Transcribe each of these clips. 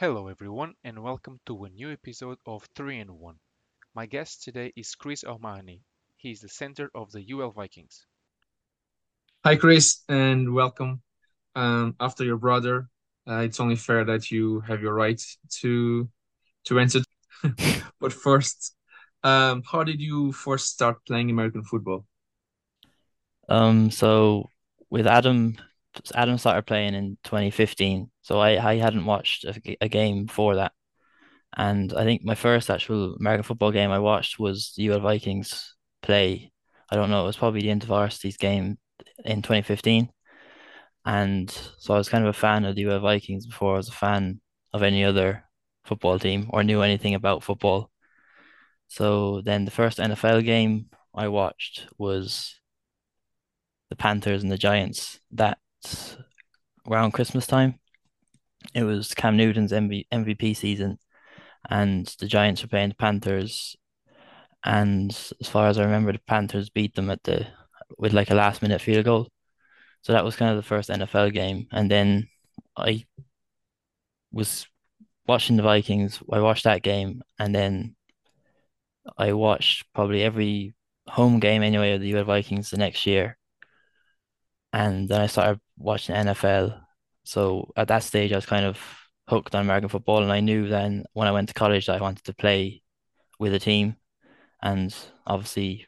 Hello, everyone, and welcome to a new episode of 3 in 1. My guest today is Chris O'Mahony. He is the center of the UL Vikings. Hi, Chris, and welcome. Um, after your brother, uh, it's only fair that you have your right to to answer. but first, um, how did you first start playing American football? Um, so with Adam, Adam started playing in 2015. So I, I hadn't watched a, a game before that. And I think my first actual American football game I watched was the UL Vikings play. I don't know, it was probably the InterVarsities game in 2015. And so I was kind of a fan of the UL Vikings before I was a fan of any other football team or knew anything about football. So then the first NFL game I watched was the Panthers and the Giants that around Christmas time. It was Cam Newton's MV MVP season, and the Giants were playing the Panthers. And as far as I remember, the Panthers beat them at the with like a last minute field goal. So that was kind of the first NFL game. And then I was watching the Vikings. I watched that game, and then I watched probably every home game anyway of the UL Vikings the next year. And then I started watching NFL. So at that stage, I was kind of hooked on American football, and I knew then when I went to college that I wanted to play with a team. And obviously,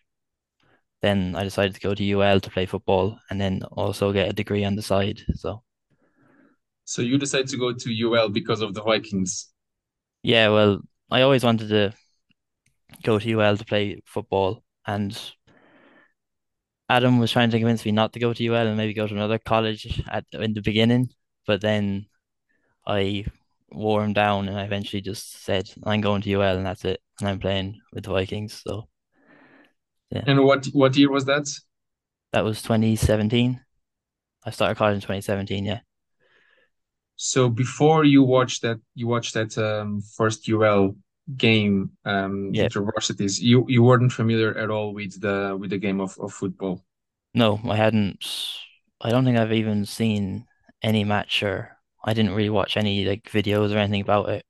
then I decided to go to UL to play football, and then also get a degree on the side. So, so you decided to go to UL because of the Vikings? Yeah, well, I always wanted to go to UL to play football, and Adam was trying to convince me not to go to UL and maybe go to another college at in the beginning, but then I wore him down and I eventually just said I'm going to UL and that's it, and I'm playing with the Vikings. So, yeah. And what what year was that? That was 2017. I started college in 2017. Yeah. So before you watched that, you watched that um, first UL game um yep. InterVarsities you you weren't familiar at all with the with the game of, of football no i hadn't i don't think i've even seen any match or i didn't really watch any like videos or anything about it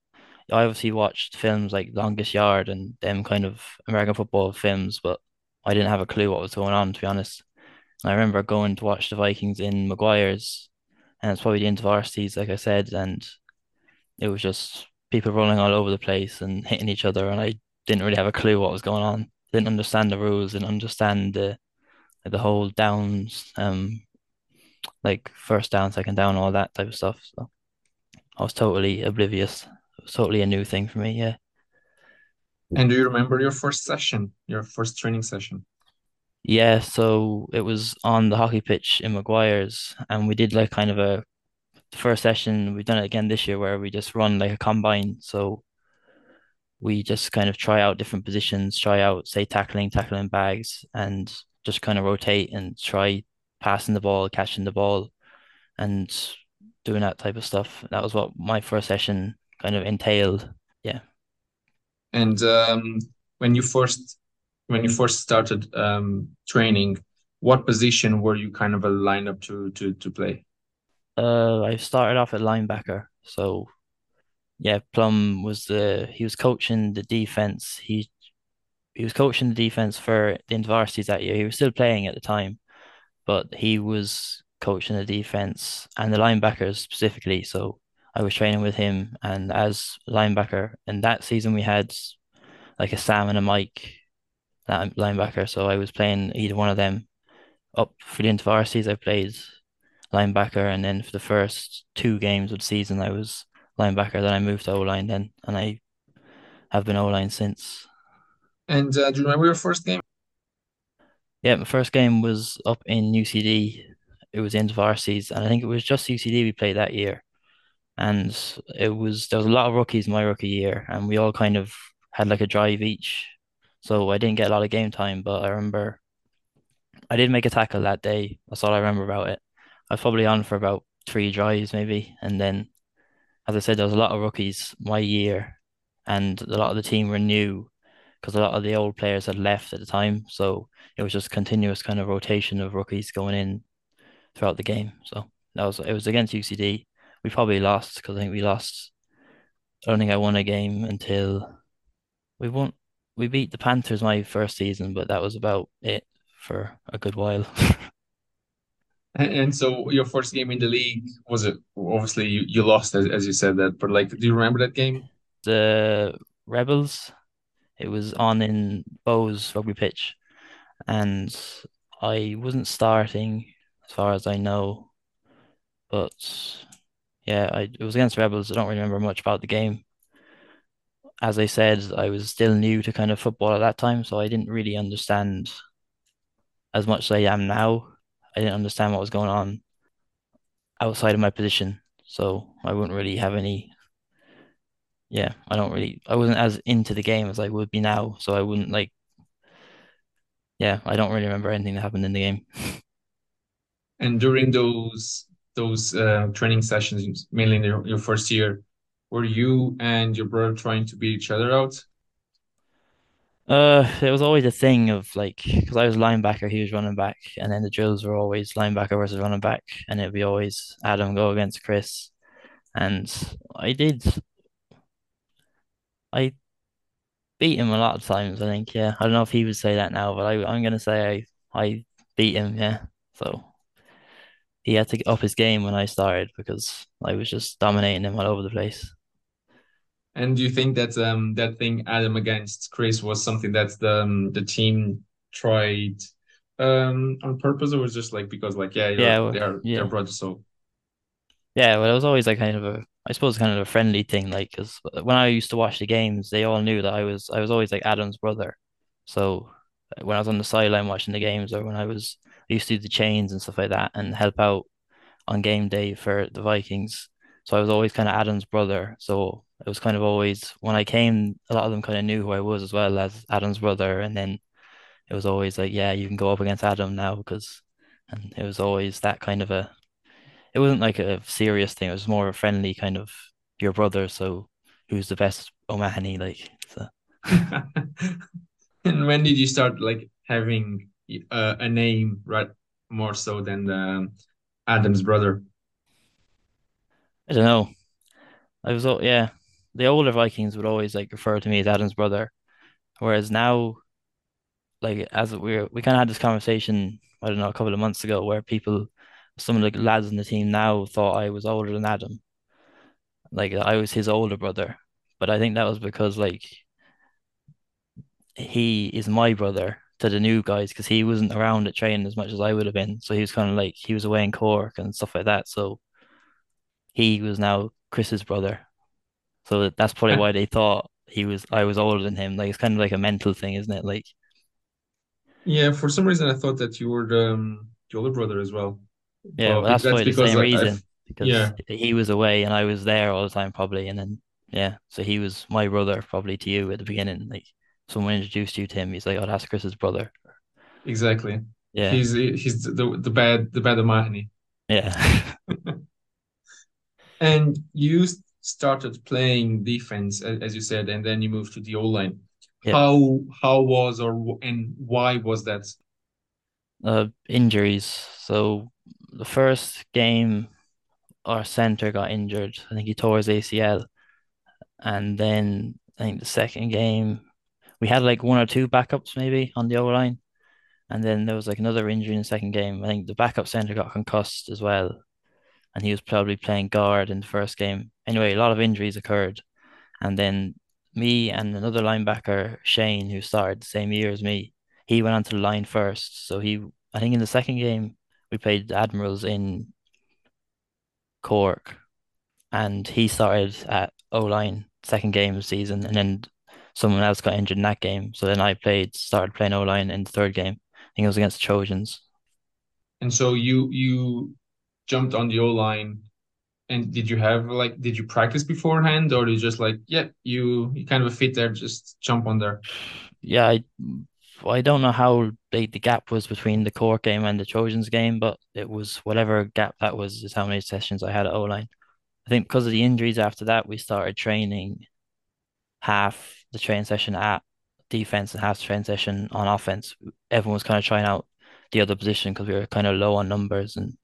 i obviously watched films like longest yard and them kind of american football films but i didn't have a clue what was going on to be honest i remember going to watch the vikings in mcguire's and it's probably the InterVarsities like i said and it was just people rolling all over the place and hitting each other, and I didn't really have a clue what was going on. Didn't understand the rules, didn't understand the the whole downs, um, like first down, second down, all that type of stuff. So I was totally oblivious. It was totally a new thing for me. Yeah. And do you remember your first session, your first training session? Yeah, so it was on the hockey pitch in McGuire's, and we did like kind of a first session we've done it again this year where we just run like a combine so we just kind of try out different positions try out say tackling tackling bags and just kind of rotate and try passing the ball catching the ball and doing that type of stuff that was what my first session kind of entailed yeah and um, when you first when you first started um, training what position were you kind of aligned up to to to play uh, I started off at linebacker. So, yeah, Plum was the he was coaching the defense. He he was coaching the defense for the InterVarsities that year. He was still playing at the time, but he was coaching the defense and the linebackers specifically. So I was training with him, and as linebacker, and that season we had like a Sam and a Mike that linebacker. So I was playing either one of them. Up for the InterVarsities, I played linebacker, and then for the first two games of the season, I was linebacker. Then I moved to O line, then, and I have been O line since. And uh, do you remember your first game? Yeah, my first game was up in UCD. It was in varsities, and I think it was just UCD we played that year. And it was there was a lot of rookies my rookie year, and we all kind of had like a drive each. So I didn't get a lot of game time, but I remember I did make a tackle that day. That's all I remember about it. I was probably on for about three drives maybe, and then as I said, there was a lot of rookies my year, and a lot of the team were new because a lot of the old players had left at the time. So it was just continuous kind of rotation of rookies going in throughout the game. So that was it was against UCD. We probably lost because I think we lost I don't think I won a game until we won. We beat the Panthers my first season, but that was about it for a good while. And, and so your first game in the league was it? Obviously, you, you lost as, as you said that, but like, do you remember that game? The Rebels, it was on in Bohs rugby pitch, and I wasn't starting as far as I know, but yeah, I it was against Rebels. I don't remember much about the game. As I said, I was still new to kind of football at that time, so I didn't really understand as much as I am now. I didn't understand what was going on outside of my position, so I wouldn't really have any. Yeah, I don't really. I wasn't as into the game as I would be now, so I wouldn't like. Yeah, I don't really remember anything that happened in the game. And during those those uh, training sessions, mainly in your, your first year, were you and your brother trying to beat each other out? Uh, it was always a thing of like, because I was linebacker, he was running back, and then the drills were always linebacker versus running back, and it'd be always Adam go against Chris. And I did, I beat him a lot of times, I think. Yeah, I don't know if he would say that now, but I, I'm gonna say I, I beat him. Yeah, so he had to get up his game when I started because I was just dominating him all over the place. And do you think that um that thing Adam against Chris was something that the um, the team tried um on purpose, or was just like because like yeah Yeah, they're they're yeah. brothers, so Yeah, well, it was always like kind of a, I suppose, kind of a friendly thing. Like, because when I used to watch the games, they all knew that I was, I was always like Adam's brother. So uh, when I was on the sideline watching the games, or when I was, I used to do the chains and stuff like that, and help out on game day for the Vikings. So I was always kind of Adam's brother. So it was kind of always when I came, a lot of them kind of knew who I was as well as Adam's brother, and then it was always like, yeah, you can go up against Adam now because, and it was always that kind of a it wasn't like a serious thing. It was more of a friendly kind of your brother. So who's the best O'Mahony? Like, so And when did you start like having uh, a name, right? More so than um, Adam's brother. I don't know. I was, yeah, the older Vikings would always like refer to me as Adam's brother, whereas now, like as we we kind of had this conversation, I don't know, a couple of months ago, where people, some of the lads in the team now thought I was older than Adam, like I was his older brother, but I think that was because like he is my brother to the new guys because he wasn't around at training as much as I would have been. So he was kind of like he was away in Cork and stuff like that. So he was now Chris's brother. So that's probably why they thought he was I was older than him. Like it's kind of like a mental thing, isn't it? Like Yeah, for some reason I thought that you were the, um, the older brother as well. Yeah, well that's that's probably the same I, reason because yeah, he was away and I was there all the time probably, and then yeah, so he was my brother probably to you at the beginning. Like someone introduced you to him, he's like, oh, that's Chris's brother. exactly. Yeah, He's he's the the bad the bad O'Mahony. yeah. And you started playing defense as you said, and then you moved to the O line. Yeah. How how was or and why was that? Uh, injuries. So the first game, our center got injured. I think he tore his ACL, and then I think the second game we had like one or two backups maybe on the O line, and then there was like another injury in the second game. I think the backup center got concussed as well, and he was probably playing guard in the first game. Anyway, a lot of injuries occurred, and then me and another linebacker, Shane, who started the same year as me, he went onto the line first. So he, I think in the second game, we played Admirals in Cork, and he started at O line second game of the season, and then someone else got injured in that game. So then I played, started playing O line in the third game. I think it was against the Trojans. And so you you jumped on the O line And did you have like did you practice beforehand or did you just like yeah you you kind of a fit there just jump on there Yeah, I, I don't know how big the gap was between the Cork game and the Trojans game, but it was whatever gap that was, is how many sessions I had at O line. I think because of the injuries after that, we started training half the train session at defense and half the session on offense. Everyone was kind of trying out the other position because we were kind of low on numbers and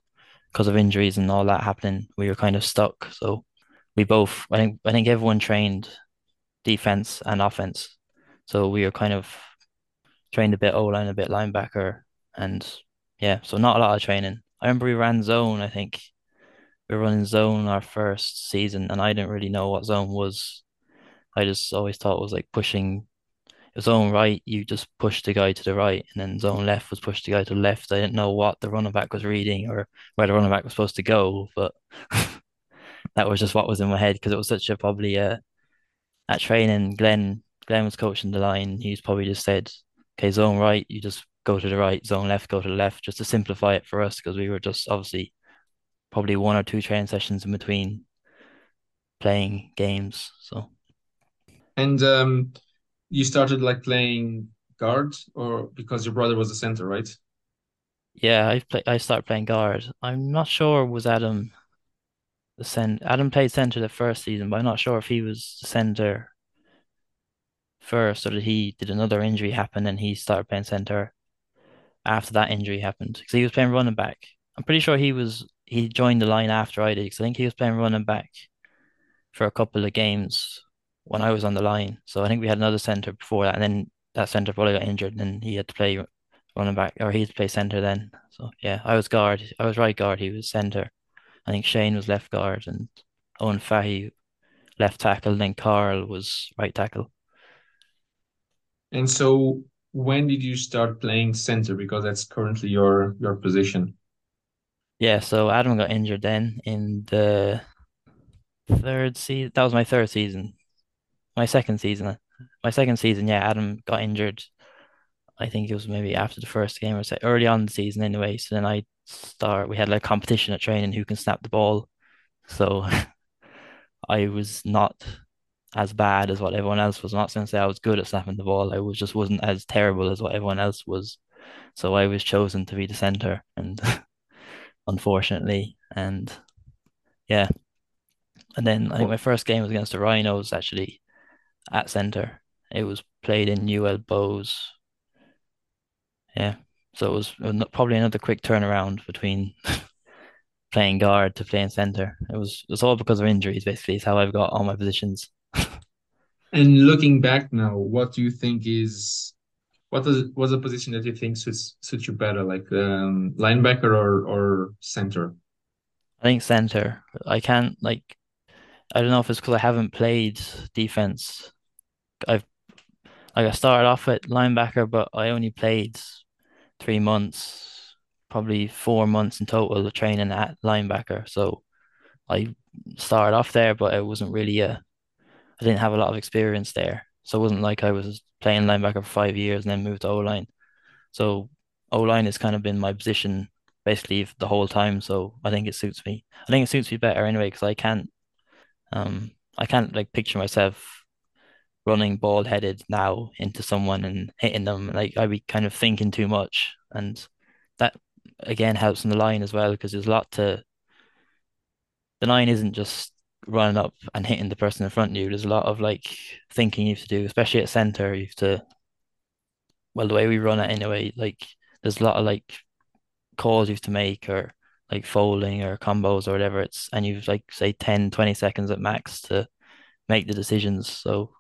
because of injuries and all that happening, we were kind of stuck. So we both I think I think everyone trained defense and offense. So we were kind of trained a bit O line, a bit linebacker, and yeah, so not a lot of training. I remember we ran zone, I think we were running zone our first season, and I didn't really know what zone was. I just always thought it was like pushing zone right, you just push the guy to the right, and then zone left was push the guy to the left. I didn't know what the running back was reading or where the running back was supposed to go, but that was just what was in my head because it was such a probably uh, a at training. Glenn Glenn was coaching the line. He's probably just said, "Okay, zone right, you just go to the right. Zone left, go to the left," just to simplify it for us because we were just obviously probably one or two training sessions in between playing games. So. And um, you started like playing guard, or because your brother was a center, right? Yeah, I play. I started playing guard. I'm not sure was Adam the center. Adam played center the first season, but I'm not sure if he was the center first or did he did another injury happen and he started playing center after that injury happened because he was playing running back. I'm pretty sure he was he joined the line after I did because I think he was playing running back for a couple of games when I was on the line. So I think we had another center before that, and then that center probably got injured, and then he had to play running back, or he had to play center then. So yeah, I was guard. I was right guard. He was center. I think Shane was left guard, and Owen Fahy left tackle, and then Carl was right tackle. And so, when did you start playing center? Because that's currently your your position. Yeah, so Adam got injured then in the third season. That was my third season. My second season. My second season, yeah, Adam got injured. I think it was maybe after the first game or say early on the season anyway. So then I start we had like competition at training who can snap the ball. So I was not as bad as what everyone else was. I'm not going to say I was good at snapping the ball. I was just wasn't as terrible as what everyone else was. So I was chosen to be the center, and unfortunately, and yeah, and then I think my first game was against the Rhinos actually at center. It was played in UL Bohs. Yeah, so it was probably another quick turnaround between playing guard to playing center. It was it's all because of injuries. Basically, is how I've got all my positions. And looking back now, what do you think is what is what's a position that you think suits suits you better, like um, linebacker or or center? I think center. I can't like I don't know if it's because I haven't played defense. I've like I started off at linebacker, but I only played three months, probably four months in total of training at linebacker. So I started off there, but it wasn't really a I didn't have a lot of experience there. So it wasn't like I was playing linebacker for five years and then moved to O line. So O line has kind of been my position basically the whole time. So I think it suits me. I think it suits me better anyway because I can't um I can't like picture myself running bald headed now into someone and hitting them. Like I'd be kind of thinking too much. And that again helps in the line as well because there's a lot to the line isn't just running up and hitting the person in front of you. There's a lot of like thinking you have to do, especially at center. You have to well the way we run it anyway, like there's a lot of like calls you have to make or like folding or combos or whatever it's and you've like say 10 20 seconds at max to make the decisions so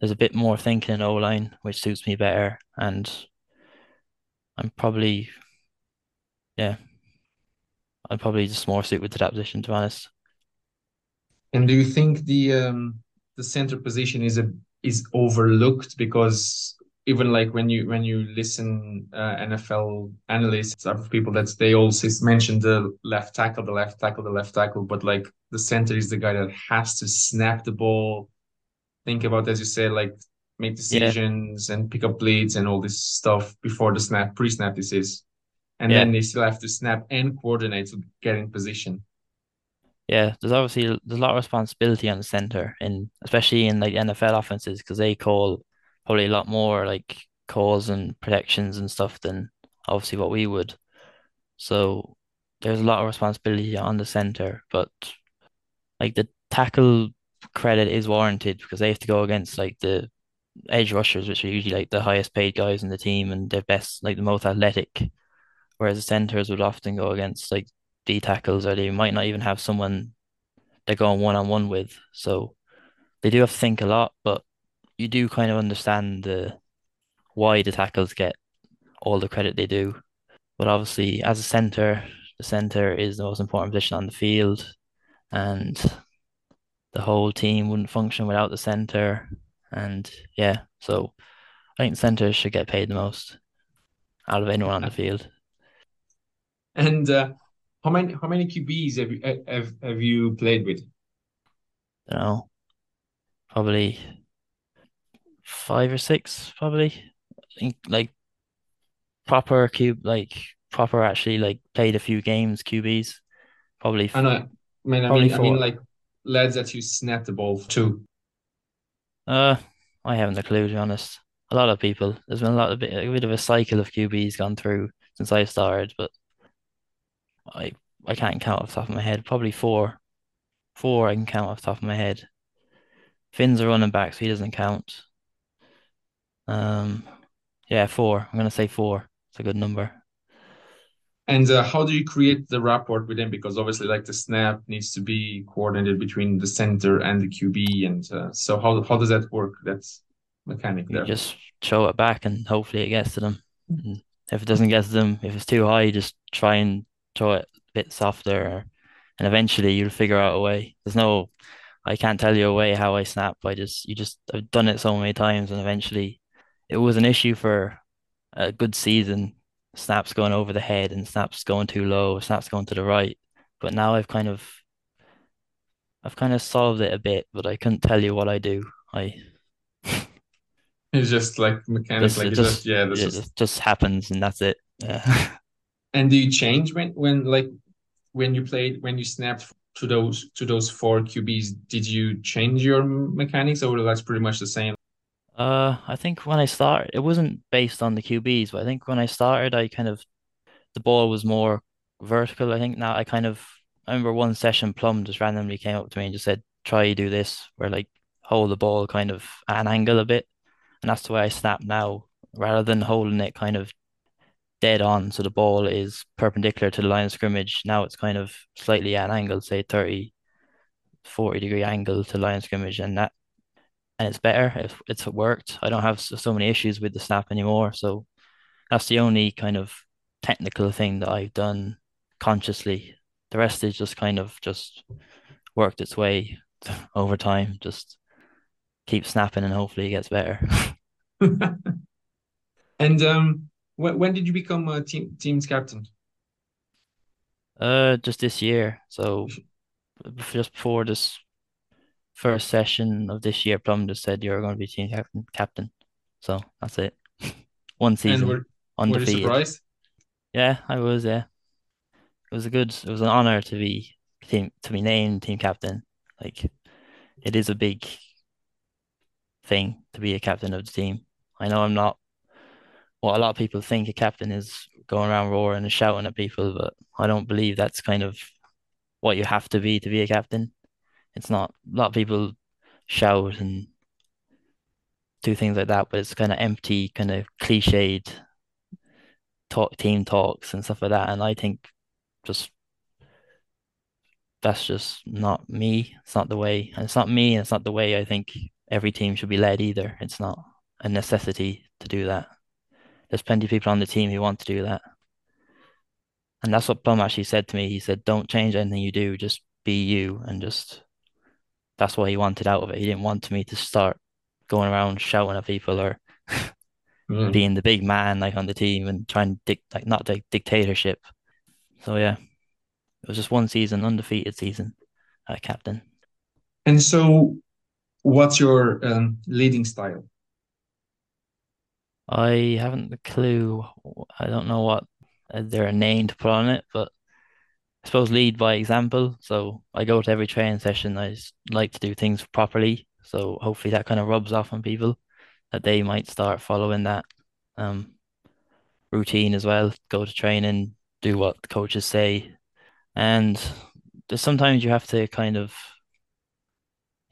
there's a bit more thinking in O line which suits me better and I'm probably yeah I'm probably just more suited to that position to be honest and do you think the um the center position is a is overlooked because even like when you when you listen uh, NFL analysts of people that they always mention the left tackle, the left tackle, the left tackle, but like the center is the guy that has to snap the ball, think about as you said, like make decisions yeah. and pick up leads and all this stuff before the snap, pre-snap this is. And yeah. then they still have to snap and coordinate to get in position. Yeah, there's obviously there's a lot of responsibility on the center, and especially in like NFL offenses because they call probably a lot more like calls and protections and stuff than obviously what we would. So there's a lot of responsibility on the center, but like the tackle credit is warranted because they have to go against like the edge rushers, which are usually like the highest paid guys in the team and they're best like the most athletic. Whereas the centers would often go against like D tackles or they might not even have someone they're going one on one with. So they do have to think a lot, but you do kind of understand the why the tackles get all the credit they do. But obviously, as a center, the center is the most important position on the field, and the whole team wouldn't function without the center. And yeah, so I think centers should get paid the most out of anyone on the field. And uh, how many how many QBs have you have, have you played with? I don't know, probably five or six, probably. Like proper cube, like proper actually like played a few games QBs. Probably. I know. I mean, I mean, I mean, like lads that you snap the ball to. Uh, I haven't a clue to be honest. A lot of people. There's been a lot of bit, a bit of a cycle of QBs gone through since I started, but I I can't count off the top of my head. Probably four. Four I can count off the top of my head. Finn's a running back, so he doesn't count. Um, yeah, four. I'm gonna say four. It's a good number. And uh, how do you create the rapport with them? Because obviously, like the snap needs to be coordinated between the center and the QB, and uh, so how how does that work? That's mechanic You there. just show it back, and hopefully it gets to them. And if it doesn't get to them, if it's too high, just try and throw it a bit softer, and eventually you'll figure out a way. There's no, I can't tell you a way how I snap. I just you just I've done it so many times, and eventually it was an issue for a good season snaps going over the head and snaps going too low, snaps going to the right. But now I've kind of I've kind of solved it a bit, but I couldn't tell you what I do. I it's just like mechanics, like just, just yeah, this it just, just happens and that's it. Yeah. and do you change when when like when you played when you snapped to those to those four QBs? Did you change your mechanics or that's pretty much the same? Uh, I think when I started, it wasn't based on the QBs, but I think when I started, I kind of the ball was more vertical. I think now I kind of I remember one session Plum just randomly came up to me and just said, "Try do this," where like hold the ball kind of at an angle a bit, and that's the way I snap now, rather than holding it kind of dead on, so the ball is perpendicular to the line of scrimmage. Now it's kind of slightly at an angle, say 30, 40 degree angle to line of scrimmage, and that and it's better. It's, it's worked. I don't have so many issues with the snap anymore. So that's the only kind of technical thing that I've done consciously. The rest is just kind of just worked its way over time. Just keep snapping and hopefully it gets better. and um, when when did you become a team team's captain? Uh, just this year. So just before this first session of this year, Plum just said you're going to be team captain. captain. So that's it. One season and were, undefeated. Were you surprised? Yeah, I was. Yeah, it was a good. It was an honor to be team to be named team captain. Like, it is a big thing to be a captain of the team. I know I'm not what a lot of people think a captain is going around roaring and shouting at people, but I don't believe that's kind of what you have to be to be a captain. It's not a lot of people shout and do things like that, but it's kind of empty, kind of cliched talk team talks and stuff like that. And I think just that's just not me. It's not the way, and it's not me, and it's not the way I think every team should be led either. It's not a necessity to do that. There's plenty of people on the team who want to do that. And that's what Plum actually said to me. He said, Don't change anything you do, just be you and just that's what he wanted out of it. He didn't want me to start going around shouting at people or mm. being the big man like on the team and trying to dic- like not like dictatorship. So yeah, it was just one season, undefeated season, uh, captain. And so, what's your um, leading style? I haven't a clue. I don't know what uh, they're named to put on it, but I suppose lead by example. So I go to every training session. I like to do things properly. So hopefully that kind of rubs off on people that they might start following that um, routine as well. Go to training, do what the coaches say, and there's sometimes you have to kind of,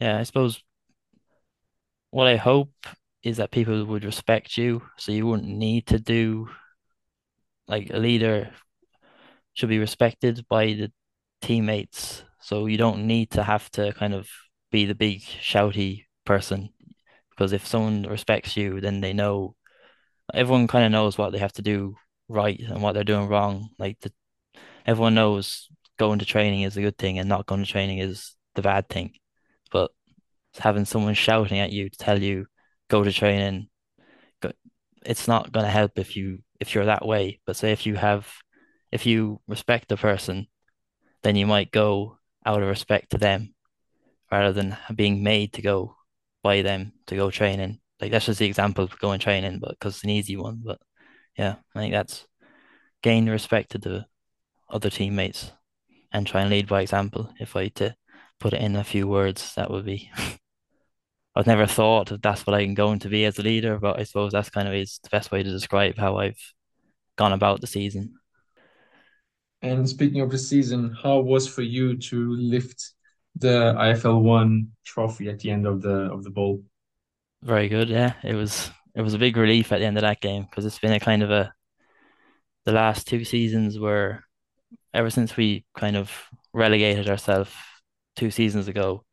yeah, I suppose. What I hope is that people would respect you, so you wouldn't need to do like a leader should be respected by the teammates. So you don't need to have to kind of be the big shouty person because if someone respects you, then they know everyone kind of knows what they have to do right and what they're doing wrong. Like the, everyone knows going to training is a good thing and not going to training is the bad thing. But having someone shouting at you to tell you go to training, go, it's not going to help if you if you're that way. But say if you have if you respect the person, then you might go out of respect to them rather than being made to go by them to go training. Like that's just the example of going training, but because it's an easy one. But yeah, I think that's gain respect to the other teammates and try and lead by example. If I had to put it in a few words, that would be. I've never thought that that's what I'm going to be as a leader, but I suppose that's kind of is the best way to describe how I've gone about the season. And speaking of the season, how was for you to lift the IFL One trophy at the end of the of the bowl? Very good, yeah. It was it was a big relief at the end of that game because it's been a kind of a the last two seasons were ever since we kind of relegated ourselves two seasons ago,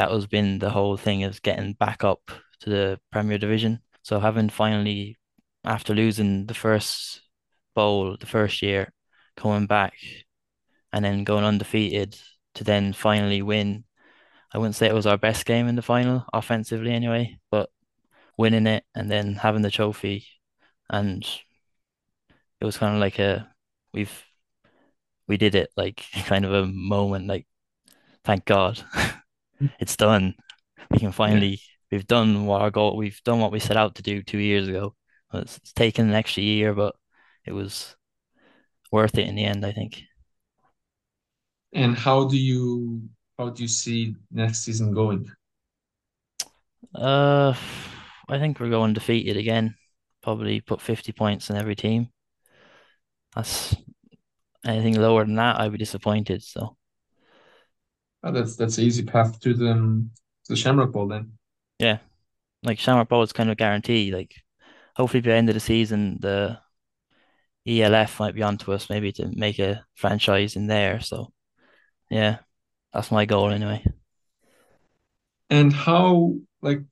that was been the whole thing is getting back up to the Premier Division. So having finally, after losing the first bowl the first year, coming back and then going undefeated to then finally win. I wouldn't say it was our best game in the final, offensively anyway, but winning it and then having the trophy and it was kind of like a we've we did it like kind of a moment like thank God it's done. We can finally we've done what our goal we've done what we set out to do two years ago. It's, it's taken an extra year, but it was worth it in the end, I think. And how do you how do you see next season going? Uh, I think we're going defeated again. Probably put 50 points in every team. That's anything lower than that, I'd be disappointed. So oh, that's that's an easy path to the um, to the Shamrock Bowl then. Yeah, like Shamrock Bowl is kind of guaranteed. Like hopefully by the end of the season, the ELF might be onto us maybe to make a franchise in there. So yeah, that's my goal anyway. And how like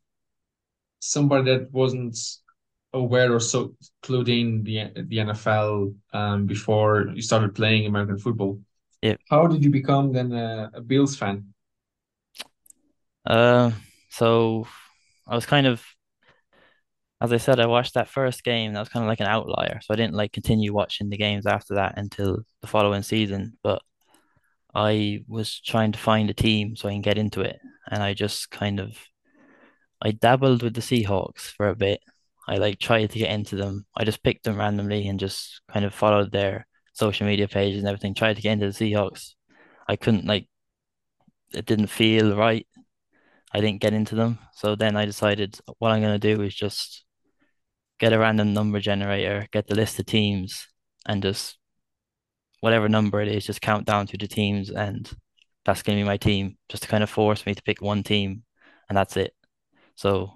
somebody that wasn't aware or so clued in the the NFL um, before you started playing American football. Yeah. How did you become then a, a Bills fan? Uh, so I was kind of, as I said, I watched that first game. That was kind of like an outlier, so I didn't like continue watching the games after that until the following season. But I was trying to find a team so I can get into it, and I just kind of, I dabbled with the Seahawks for a bit, I like tried to get into them. I just picked them randomly and just kind of followed their social media pages and everything. Tried to get into the Seahawks. I couldn't like it didn't feel right. I didn't get into them. So then I decided what I'm gonna do is just get a random number generator, get the list of teams, and just whatever number it is, just count down to the teams, and that's gonna be my team. Just to kind of force me to pick one team, and that's it. So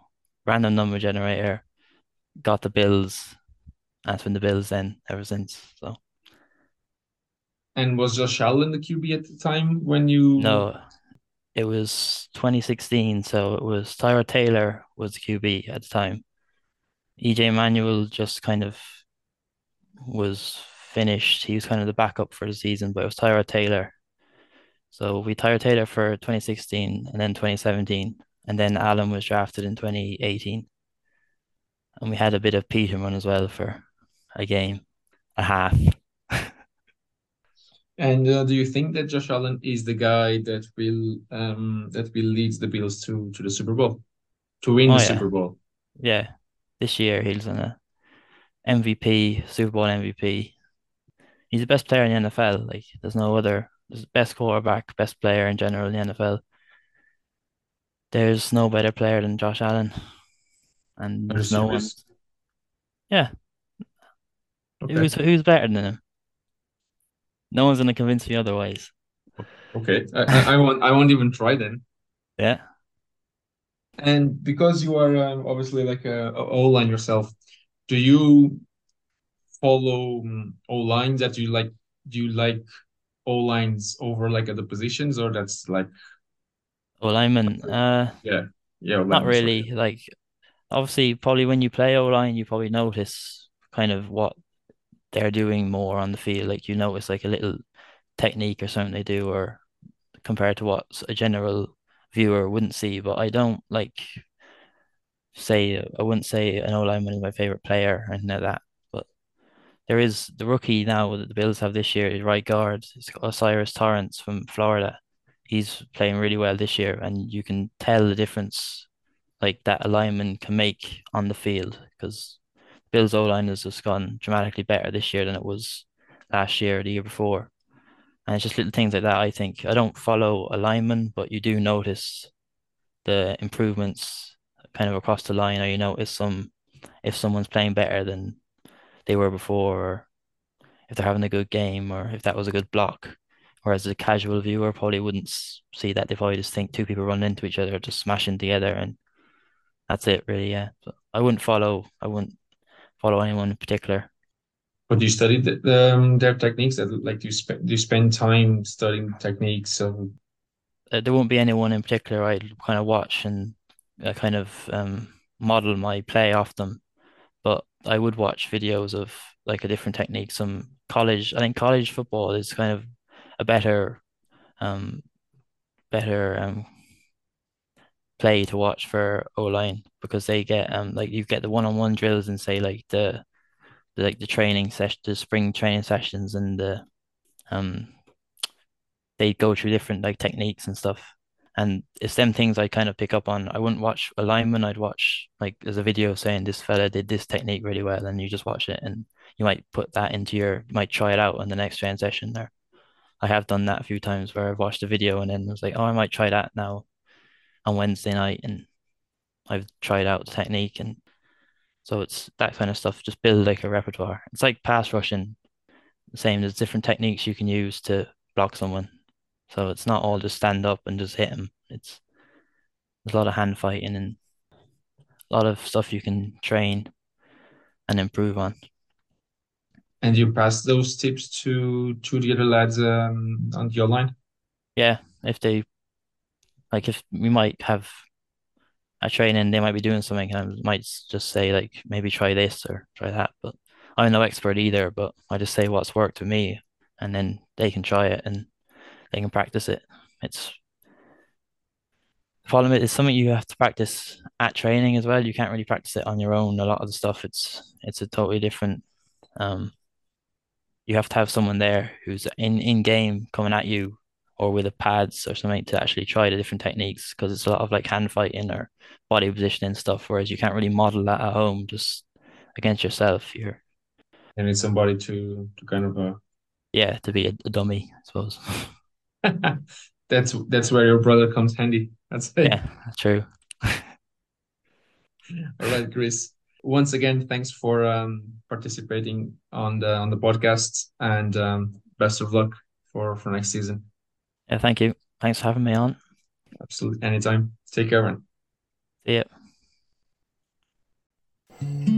random number generator, got the Bills, and it's been the Bills then ever since. So. And was Josh Allen the QB at the time when you? No, it was 2016. So it was Tyrod Taylor was the QB at the time. EJ Manuel just kind of was finished. He was kind of the backup for the season, but it was Tyrod Taylor. So we Tyrod Taylor for 2016 and then 2017, and then Allen was drafted in 2018 and we had a bit of Peterman as well for a game, a half. And uh, do you think that Josh Allen is the guy that will um that will lead the Bills to to the Super Bowl, to win oh, the yeah. Super Bowl? Yeah, this year he's an MVP, Super Bowl MVP. He's the best player in the NFL. Like there's no other. There's best quarterback, best player in general in the NFL. There's no better player than Josh Allen and there's no one. Yeah. Okay. Who's who's better than him? No one's gonna convince me otherwise. Okay, I, I, won't. I won't even try then. Yeah. And because you are um, obviously like a, a O line yourself, do you follow um, O lines that you like? Do you like O lines over like other positions, or that's like O lineman, uh, yeah, yeah, not linemen, sorry. really. Like obviously, probably when you play O line, you probably notice kind of what they're doing more on the field. Like you notice like a little technique or something they do, or compared to what a general viewer wouldn't see. But I don't like say I wouldn't say an O lineman is my favorite player or anything like that. But there is the rookie now that the Bills have this year, right guard, it's O'Cyrus Torrence from Florida. He's playing really well this year, and you can tell the difference like that a lineman can make on the field because Bills O line has just gone dramatically better this year than it was last year or the year before. And it's just little things like that. I think I don't follow a lineman, but you do notice the improvements kind of across the line, or you notice some if someone's playing better than they were before, or if they're having a good game, or if that was a good block. Whereas a casual viewer probably wouldn't see that. They probably just think two people running into each other, just smashing together, and that's it, really. Yeah, I wouldn't follow. I wouldn't follow anyone in particular. But do you study the, um, their techniques? Like, do you spend do you spend time studying techniques of? Uh, there won't be anyone in particular I'd kind of watch and uh, kind of um, model my play off them, but I would watch videos of like a different technique. Some college, I think college football is kind of a better, um, better um play to watch for O line because they get um like you get the one on one drills and say like the, the like the training session, the spring training sessions, and the um they go through different like techniques and stuff. And it's them things I kind of pick up on. I wouldn't watch a lineman. I'd watch like there's a video saying this fella did this technique really well, and you just watch it, and you might put that into your, you might try it out on the next training session there. I have done that a few times where I've watched a video and then was like, oh, I might try that now on Wednesday night, and I've tried out the technique, and so it's that kind of stuff. Just build like a repertoire. It's like pass rushing. The same. There's different techniques you can use to block someone. So it's not all just stand up and just hit them. It's there's a lot of hand fighting and a lot of stuff you can train and improve on. And you pass those tips to to the other lads um, on your line? Yeah, if they like if we might have a training, they might be doing something, and I might just say like maybe try this or try that. But I'm no expert either. But I just say what's worked for me, and then they can try it and they can practice it. It's the problem is something you have to practice at training as well. You can't really practice it on your own. A lot of the stuff it's it's a totally different. Um, you have to have someone there who's in in game coming at you or with the pads or something to actually try the different techniques because it's a lot of like hand fighting or body positioning stuff. Whereas you can't really model that at home just against yourself. You're and need somebody to to kind of uh yeah to be a, a dummy, I suppose. that's that's where your brother comes handy. That's it. Yeah, true. All right, Chris. Once again, thanks for um, participating on the on the podcast, and um, best of luck for for next season. Yeah, thank you. Thanks for having me on. Absolutely. Anytime. Take care, man. See ya.